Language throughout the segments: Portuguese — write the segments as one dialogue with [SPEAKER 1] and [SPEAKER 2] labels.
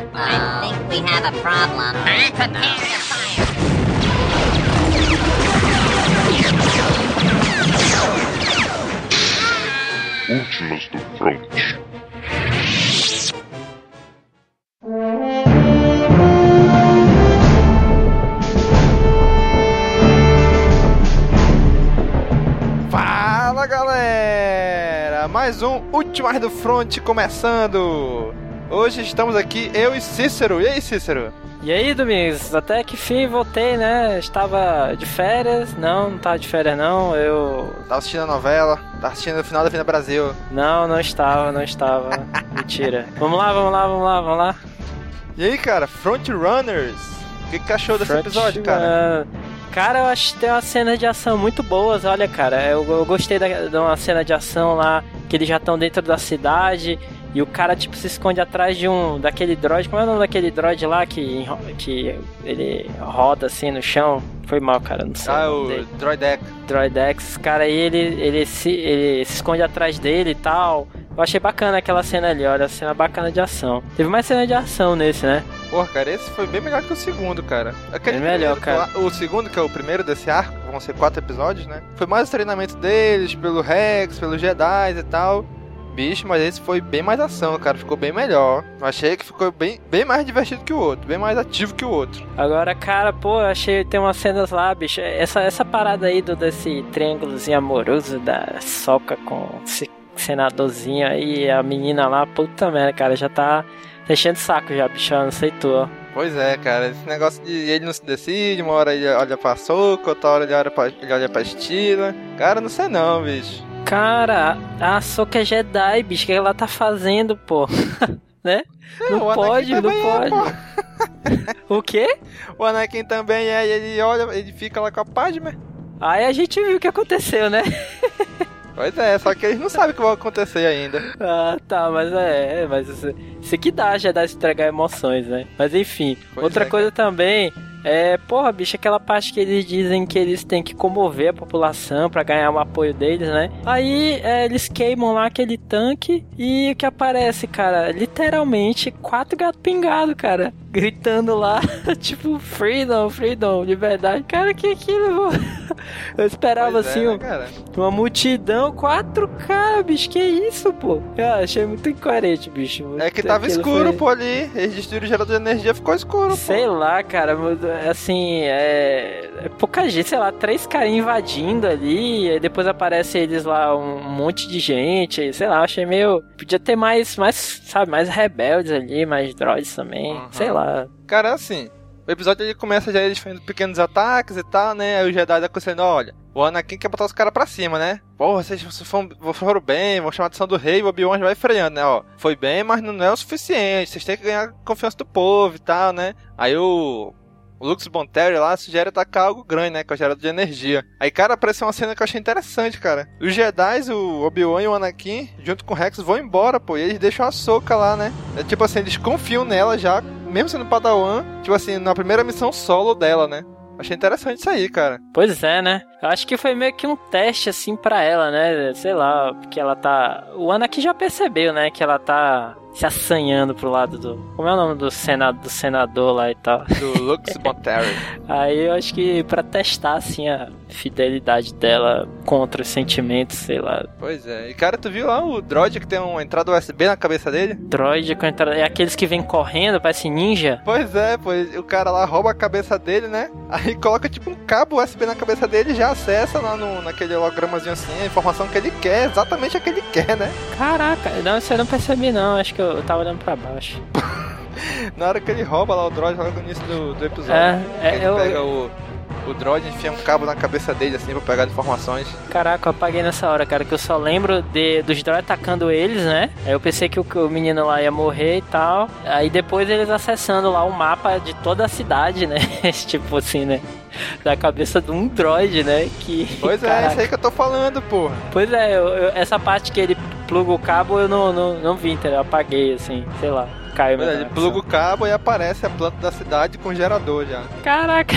[SPEAKER 1] I think we have a problem.
[SPEAKER 2] Últimas do Front.
[SPEAKER 3] Fala galera! Mais um Ultimas do Front começando! Hoje estamos aqui, eu e Cícero. E aí, Cícero?
[SPEAKER 4] E aí, Domingos, até que fim voltei, né? Estava de férias. Não, não tava de férias não. Eu.
[SPEAKER 3] Tava assistindo a novela, tava assistindo o final da Vida Brasil.
[SPEAKER 4] Não, não estava, não estava. Mentira. Vamos lá, vamos lá, vamos lá, vamos lá.
[SPEAKER 3] E aí, cara, Front Runners? O que, que achou desse
[SPEAKER 4] Front
[SPEAKER 3] episódio, cara?
[SPEAKER 4] Cara, eu acho que tem umas cenas de ação muito boas, olha, cara. Eu, eu gostei da, de uma cena de ação lá, que eles já estão dentro da cidade. E o cara, tipo, se esconde atrás de um. daquele droid. Como é o nome daquele droid lá que, que ele roda assim no chão? Foi mal, cara, não sei.
[SPEAKER 3] Ah,
[SPEAKER 4] o dele.
[SPEAKER 3] Droideck.
[SPEAKER 4] Droidex, cara, aí ele, ele, se, ele se esconde atrás dele e tal. Eu achei bacana aquela cena ali, olha, cena bacana de ação. Teve mais cena de ação nesse, né?
[SPEAKER 3] Porra, cara, esse foi bem melhor que o segundo, cara. Aquele
[SPEAKER 4] É melhor,
[SPEAKER 3] primeiro,
[SPEAKER 4] cara.
[SPEAKER 3] O segundo, que é o primeiro desse arco, vão ser quatro episódios, né? Foi mais o treinamento deles, pelo Rex, pelos Jedi e tal. Bicho, mas esse foi bem mais ação, cara. Ficou bem melhor. Achei que ficou bem, bem mais divertido que o outro, bem mais ativo que o outro.
[SPEAKER 4] Agora, cara, pô, achei tem umas cenas lá, bicho. Essa, essa parada aí do, desse triângulozinho amoroso da Soca com esse senadorzinho aí, a menina lá, puta merda, cara, já tá enchendo o saco já, bicho, não sei tu, ó.
[SPEAKER 3] Pois é, cara. Esse negócio de ele não se decide, uma hora ele olha pra Soca, outra hora ele olha pra, ele olha pra Estila. Cara, não sei não, bicho.
[SPEAKER 4] Cara, a Soca é Jedi, bicho, o que ela tá fazendo, pô? né?
[SPEAKER 3] É,
[SPEAKER 4] Não
[SPEAKER 3] o Anakin
[SPEAKER 4] pode, não
[SPEAKER 3] é,
[SPEAKER 4] pode. O quê?
[SPEAKER 3] O Anakin também é, e ele olha, ele fica lá com a Padme.
[SPEAKER 4] Aí a gente viu o que aconteceu, né?
[SPEAKER 3] Pois é, só que eles não sabem o que vai acontecer ainda.
[SPEAKER 4] Ah, tá, mas é, é, mas isso, isso que dá, já dá de estragar emoções, né? Mas enfim,
[SPEAKER 3] Pois
[SPEAKER 4] outra
[SPEAKER 3] é,
[SPEAKER 4] coisa também é, porra, bicho, aquela parte que eles dizem que eles têm que comover a população pra ganhar o apoio deles, né? Aí é, eles queimam lá aquele tanque e o que aparece, cara? Literalmente quatro gatos pingados, cara, gritando lá, tipo, freedom, freedom, liberdade. Cara, que aquilo, pô? Eu esperava
[SPEAKER 3] Pois é,
[SPEAKER 4] assim,
[SPEAKER 3] né,
[SPEAKER 4] um- uma multidão, quatro caras, bicho, que isso, pô? Eu achei muito incoerente, bicho.
[SPEAKER 3] É que tava
[SPEAKER 4] Aquilo
[SPEAKER 3] escuro,
[SPEAKER 4] foi-
[SPEAKER 3] pô, ali. Eles destruíram o gerador de energia, ficou escuro,
[SPEAKER 4] Sei
[SPEAKER 3] pô.
[SPEAKER 4] lá, cara, assim, é... é pouca gente, sei lá, três caras invadindo ali, e depois aparece eles lá, um monte de gente, sei lá, achei meio... Podia ter mais, mais sabe, mais rebeldes ali, mais droids também,
[SPEAKER 3] Uhum.
[SPEAKER 4] sei lá.
[SPEAKER 3] Cara, assim, o episódio ele começa já eles fazendo pequenos ataques e tal, né? Aí o Jedi aconselhando, olha, o Anakin quer botar os caras pra cima, né? Porra, vocês foram, foram bem, vão chamar a atenção do rei, o Obi-Wan já vai freando, né? Ó, foi bem, mas não é o suficiente, vocês têm que ganhar a confiança do povo e tal, né? Aí o... O Lux Bonteri lá sugere atacar algo grande, né? Que é o gerador de energia. Aí, cara, apareceu uma cena que eu achei interessante, cara. Os Jedi, o Obi-Wan e o Anakin, junto com o Rex, vão embora, pô. E eles deixam a Soca lá, né? É tipo assim, eles confiam nela já, mesmo sendo Padawan, tipo assim, na primeira missão solo dela, né? Achei interessante isso aí, cara.
[SPEAKER 4] Pois é, né? Eu acho que foi meio que um teste, assim, pra ela, né? Sei lá, porque ela tá... O Anakin já percebeu, né? Que ela tá se assanhando pro lado do... Como é o nome do, sena... do senador lá e tal?
[SPEAKER 3] Do Lux Bonteri.
[SPEAKER 4] Aí eu acho que pra testar, assim, a fidelidade dela contra os sentimentos, sei lá.
[SPEAKER 3] pois é. E, cara, tu viu lá o droid que tem uma entrada USB na cabeça dele?
[SPEAKER 4] Droid com entrada... É aqueles que vêm correndo, parece ninja.
[SPEAKER 3] Pois é, pois o cara lá rouba a cabeça dele, né? Aí coloca tipo um cabo USB na cabeça dele e já acessa lá no, naquele hologramazinho assim a informação que ele quer, exatamente a que ele quer, né?
[SPEAKER 4] Caraca, não, isso eu não percebi não, acho que eu tava olhando pra baixo.
[SPEAKER 3] Na hora que ele rouba lá o droid logo no início do, do episódio.
[SPEAKER 4] É, é,
[SPEAKER 3] ele
[SPEAKER 4] eu-
[SPEAKER 3] pega o, o droid e enfia um cabo na cabeça dele assim pra pegar informações.
[SPEAKER 4] Caraca, eu apaguei nessa hora, cara, que eu só lembro de, dos droids atacando eles, né? Aí eu pensei que o, que o menino lá ia morrer e tal. Aí depois eles acessando lá o mapa de toda a cidade, né? tipo assim, né? Da cabeça de um droid, né? Que.
[SPEAKER 3] Pois é,
[SPEAKER 4] Caraca.
[SPEAKER 3] isso aí que eu tô falando, porra.
[SPEAKER 4] Pois é, eu- eu- essa parte que ele pluga o cabo eu não, não, não vi, entendeu? Eu apaguei, assim, sei lá. Caiu conexão.
[SPEAKER 3] pluga o cabo e aparece a planta da cidade com gerador já.
[SPEAKER 4] Caraca!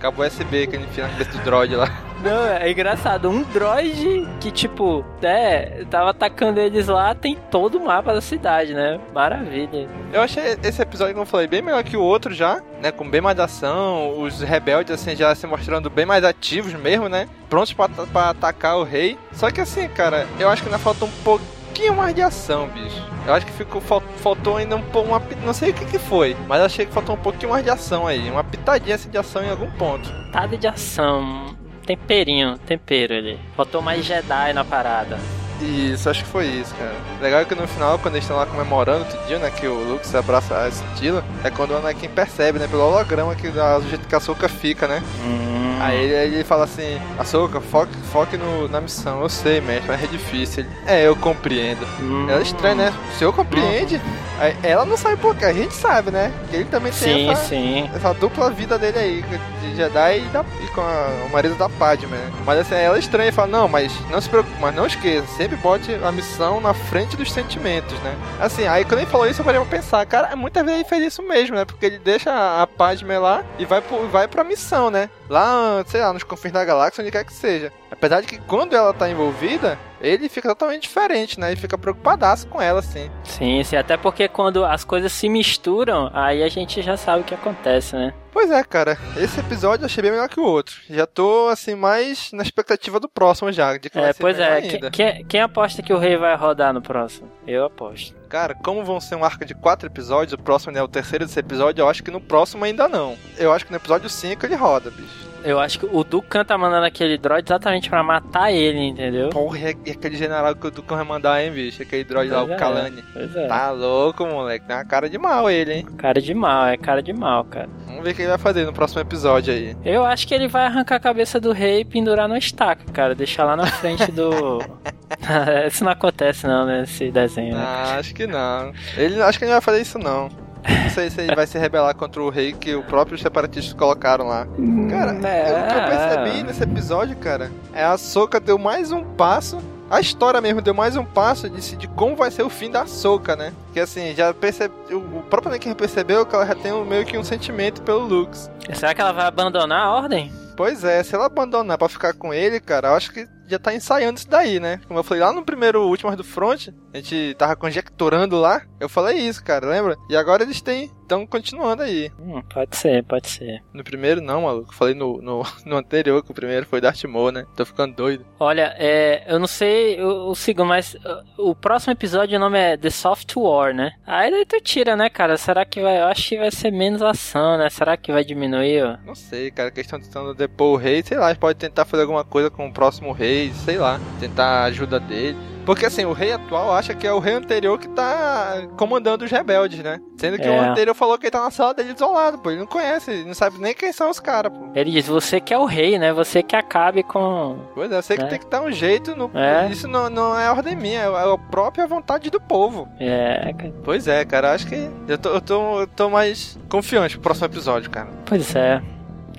[SPEAKER 3] Cabo USB que ele enfia na cabeça do droid lá.
[SPEAKER 4] Não, é engraçado. Um droid que, tipo, é, tava atacando eles lá, tem todo o mapa da cidade, né? Maravilha.
[SPEAKER 3] Eu achei esse episódio, como eu falei, bem melhor que o outro já, né? Com bem mais ação, os rebeldes, assim, já se mostrando bem mais ativos mesmo, né? Prontos pra, pra atacar o rei. Só que assim, cara, eu acho que ainda falta um pouquinho mais de ação, bicho. Eu acho que ficou, fal- faltou ainda um pouco, uma, não sei o que que foi, mas achei que faltou um pouquinho mais de ação aí, uma pitadinha assim de ação em algum ponto.
[SPEAKER 4] Tada de ação. Temperinho, tempero ali. Faltou mais Jedi na parada.
[SPEAKER 3] Isso, acho que foi isso, cara. Legal é que no final, quando eles estão lá comemorando outro dia, né, que o Luke se abraça a Estila, é quando o Anakin percebe, né, pelo holograma que da- do jeito que a Soka fica, né?
[SPEAKER 4] Hum.
[SPEAKER 3] Aí ele, ele fala assim, Ahsoka, foque, foque no, na missão. Eu sei, mestre, mas é difícil. Ele, é, eu compreendo.
[SPEAKER 4] Hum.
[SPEAKER 3] É estranha, né? O senhor compreende? Aí ela não sabe por quê, a gente sabe, né? Que ele também tem
[SPEAKER 4] Sim,
[SPEAKER 3] essa,
[SPEAKER 4] sim.
[SPEAKER 3] essa dupla vida dele aí, de Jedi e, da, e com a- o marido da Padme, né? Mas assim, ela é estranha e fala, não, mas não se preocupe, mas não esqueça, sempre bote a missão na frente dos sentimentos, né? Assim, aí quando ele falou isso, eu parei pra pensar, cara, muitas vezes ele fez isso mesmo, né? Porque ele deixa a Padme lá e vai, pro, vai pra missão, né? Lá, sei lá, nos confins da galáxia, onde quer que seja. Apesar de que quando ela tá envolvida, ele fica totalmente diferente, né? Ele fica preocupadaço com ela, assim.
[SPEAKER 4] Sim, sim. Até porque quando as coisas se misturam, aí a gente já sabe o que acontece, né?
[SPEAKER 3] Pois é, cara. Esse episódio eu achei bem melhor que o outro. Já tô, assim, mais na expectativa do próximo já. De que
[SPEAKER 4] É, pois é. Quem, quem- quem aposta que o rei vai rodar no próximo? Eu aposto.
[SPEAKER 3] Cara, como vão ser um arco de quatro episódios, o próximo é o terceiro desse episódio, eu acho que no próximo ainda não. Eu acho que no episódio 5 ele roda, bicho.
[SPEAKER 4] Eu acho que o Dukan tá mandando aquele droid exatamente pra matar ele, entendeu?
[SPEAKER 3] Porra, e aquele general que o Dukan vai mandar, hein, bicho? Aquele droid lá,
[SPEAKER 4] Pois
[SPEAKER 3] o
[SPEAKER 4] é.
[SPEAKER 3] Kalani.
[SPEAKER 4] Pois é.
[SPEAKER 3] Tá louco, moleque. Tem uma cara de mal ele, hein?
[SPEAKER 4] Cara de mal, é cara de mal, cara.
[SPEAKER 3] Vamos ver o que ele vai fazer no próximo episódio aí.
[SPEAKER 4] Eu acho que ele vai arrancar a cabeça do rei e pendurar no estaca, cara. Deixar lá na frente do. Isso não acontece, não, né? Esse desenho. né?
[SPEAKER 3] Ah, acho que não. Ele acho que ele não vai fazer isso não. Não sei se ele vai se rebelar contra o rei que o próprio separatistas colocaram lá. Cara,
[SPEAKER 4] É.
[SPEAKER 3] eu- o que eu percebi nesse episódio, cara, é a Soca deu mais um passo. A história mesmo deu mais um passo de, de como vai ser o fim da Soca, né? Que assim, já percebe. O próprio Anakin percebeu que ela já tem um- meio que um sentimento pelo Lux.
[SPEAKER 4] Será que ela vai abandonar a ordem?
[SPEAKER 3] Pois é, se ela abandonar pra ficar com ele, cara, eu acho que já tá ensaiando isso daí, né? Como eu falei lá no primeiro Últimas do Front, a gente tava conjecturando lá, eu falei isso, cara, lembra? E agora eles têm, estão continuando aí.
[SPEAKER 4] Hum, pode ser, pode ser.
[SPEAKER 3] No primeiro não, maluco, falei no, no, no anterior, que o primeiro foi Darth Maul, né? Tô ficando doido.
[SPEAKER 4] Olha, é, eu não sei o, o segundo, mas uh, o próximo episódio o nome é The Soft War, né? Aí daí tu tira, né, cara? Será que vai. Eu acho que vai ser menos ação, né? Será que vai diminuir? ó?
[SPEAKER 3] Não sei, cara, questão de tentando depor o rei, sei lá, pode tentar fazer alguma coisa com o próximo rei, sei lá, tentar a ajuda dele. Porque assim, o rei atual acha que é o rei anterior que tá comandando os rebeldes, né? Sendo que o
[SPEAKER 4] É.
[SPEAKER 3] anterior falou que ele tá na sala dele isolado, pô. Ele não conhece, ele não sabe nem quem são os caras, pô.
[SPEAKER 4] Ele diz: você que é o rei, né? Você que acabe com.
[SPEAKER 3] Pois é, eu sei que
[SPEAKER 4] É.
[SPEAKER 3] tem que dar um jeito no.
[SPEAKER 4] É.
[SPEAKER 3] Isso não, não é ordem minha, é a própria vontade do povo.
[SPEAKER 4] É, cara.
[SPEAKER 3] Pois é, cara, acho que eu tô, eu tô, eu tô mais confiante pro próximo episódio, cara.
[SPEAKER 4] Pois é.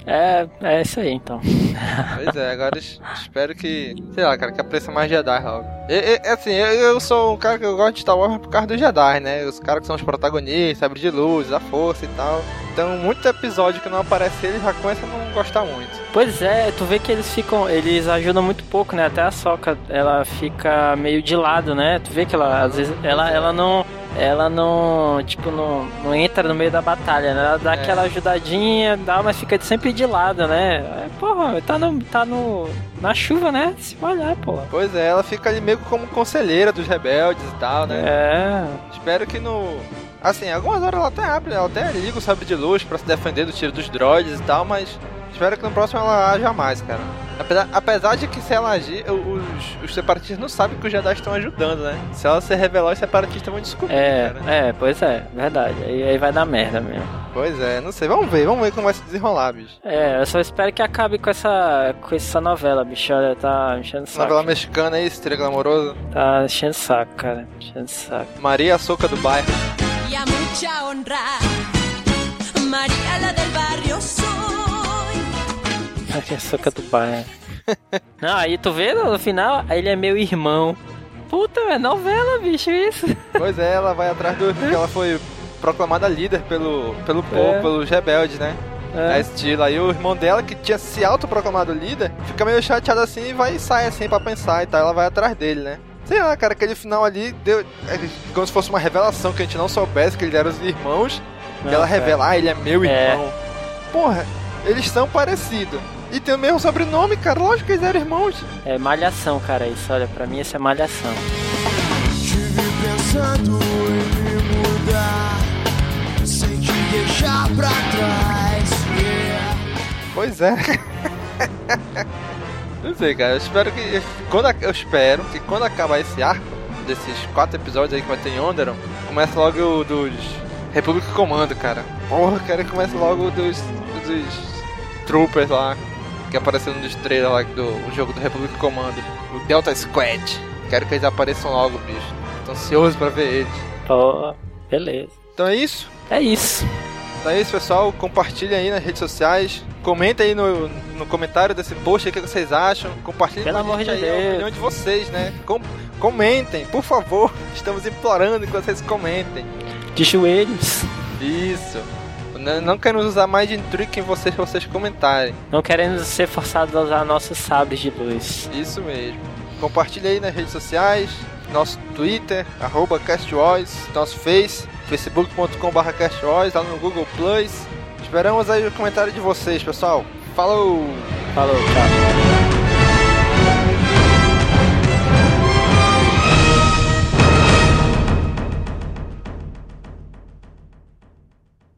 [SPEAKER 4] É, é isso aí então.
[SPEAKER 3] Pois é, agora es- espero que, sei lá, cara, que apareça mais Jedi logo. E, e, assim, eu, sou um cara que eu gosto de Star Wars por causa dos Jedi, né? Os caras que são os protagonistas, sabre de luz, a força e tal. Então, muito episódio que não aparece ele já começa a não gostar muito.
[SPEAKER 4] Pois é, tu vê que eles ficam. Eles ajudam muito pouco, né? Até a Soca, ela fica meio de lado, né? Tu vê que ela, às vezes, ela, ela não. Ela não, tipo, não, não entra no meio da batalha, né? Ela dá
[SPEAKER 3] É.
[SPEAKER 4] aquela ajudadinha, dá, mas fica sempre de lado, né? É, porra, tá, no, tá no, na chuva, né? Se molhar, porra.
[SPEAKER 3] Pois é, ela fica ali meio como conselheira dos rebeldes e tal, né?
[SPEAKER 4] É,
[SPEAKER 3] Espero que no. Assim, algumas horas ela até abre, ela até liga o sabre de luz pra se defender do tiro dos droids e tal, mas espero que no próximo ela haja mais, cara. Apesar, apesar de que se ela agir, os, os separatistas não sabem que os Jedi estão ajudando, né? Se ela se revelar, os separatistas vão descobrir,
[SPEAKER 4] é,
[SPEAKER 3] cara.
[SPEAKER 4] é, pois é, verdade. Aí, aí vai dar merda mesmo.
[SPEAKER 3] Pois é, não sei, vamos ver, vamos ver como vai se desenrolar, bicho.
[SPEAKER 4] É, eu só espero que acabe com essa, com essa novela, bicho. Olha, tá enchendo saco.
[SPEAKER 3] Novela mexicana aí, esse glamouroso.
[SPEAKER 4] Tá enchendo saco, cara. Enchendo saco.
[SPEAKER 3] Maria Soca do bairro.
[SPEAKER 5] y a mucha honra. María la.
[SPEAKER 4] Soca do bairro. Não, aí tu vê no final, ele é meu irmão. Puta, é novela, bicho, isso.
[SPEAKER 3] Pois é, ela vai atrás do. que ela foi proclamada líder pelo, pelo povo,
[SPEAKER 4] É.
[SPEAKER 3] pelos rebeldes, né? É.
[SPEAKER 4] É.
[SPEAKER 3] estilo. Aí o irmão dela, que tinha se autoproclamado líder, fica meio chateado assim e vai e sai assim pra pensar e tal. Ela vai atrás dele, né? Sei lá, cara, aquele final ali deu. É como se fosse uma revelação que a gente não soubesse que eles eram os irmãos.
[SPEAKER 4] Não,
[SPEAKER 3] e ela
[SPEAKER 4] cara.
[SPEAKER 3] revela, ah, ele é meu
[SPEAKER 4] É.
[SPEAKER 3] irmão. Porra, eles são parecidos. E tem o mesmo sobrenome, cara. Lógico que eles eram irmãos.
[SPEAKER 4] É malhação, cara, isso. Olha, pra mim isso é malhação.
[SPEAKER 6] Tive pensando em me mudar sem te deixar pra trás. Yeah.
[SPEAKER 3] Pois é. Não sei, cara. Eu espero que. Quando, eu espero que quando acabar esse arco, desses quatro episódios aí que vai ter em Onderon, comece logo o dos. República Comando, cara. Porra, quero que comece logo o dos. dos. Troopers lá. Que apareceu no dos trailers lá do o jogo do República Comando. O Delta Squad. Quero que eles apareçam logo, bicho. Tô ansioso pra ver eles.
[SPEAKER 4] Pô, beleza.
[SPEAKER 3] Então é isso.
[SPEAKER 4] É isso.
[SPEAKER 3] Então é isso, pessoal. Compartilhem aí nas redes sociais. Comentem aí no, no comentário desse post aí o que vocês acham. Compartilhem
[SPEAKER 4] Pelo
[SPEAKER 3] com a
[SPEAKER 4] amor
[SPEAKER 3] gente
[SPEAKER 4] de
[SPEAKER 3] aí a opinião de vocês, né? Com- comentem, por favor. Estamos implorando que vocês comentem.
[SPEAKER 4] De joelhos.
[SPEAKER 3] Isso. Não queremos usar mais de trick em vocês vocês comentarem.
[SPEAKER 4] Não queremos ser forçados a usar nossos sabres de luz.
[SPEAKER 3] Isso mesmo. Compartilhe aí nas redes sociais. Nosso Twitter, arroba nosso Face, facebook.com.br CastWars, lá no Google Plus. Esperamos aí o comentário de vocês, pessoal. Falou!
[SPEAKER 4] Falou, tchau.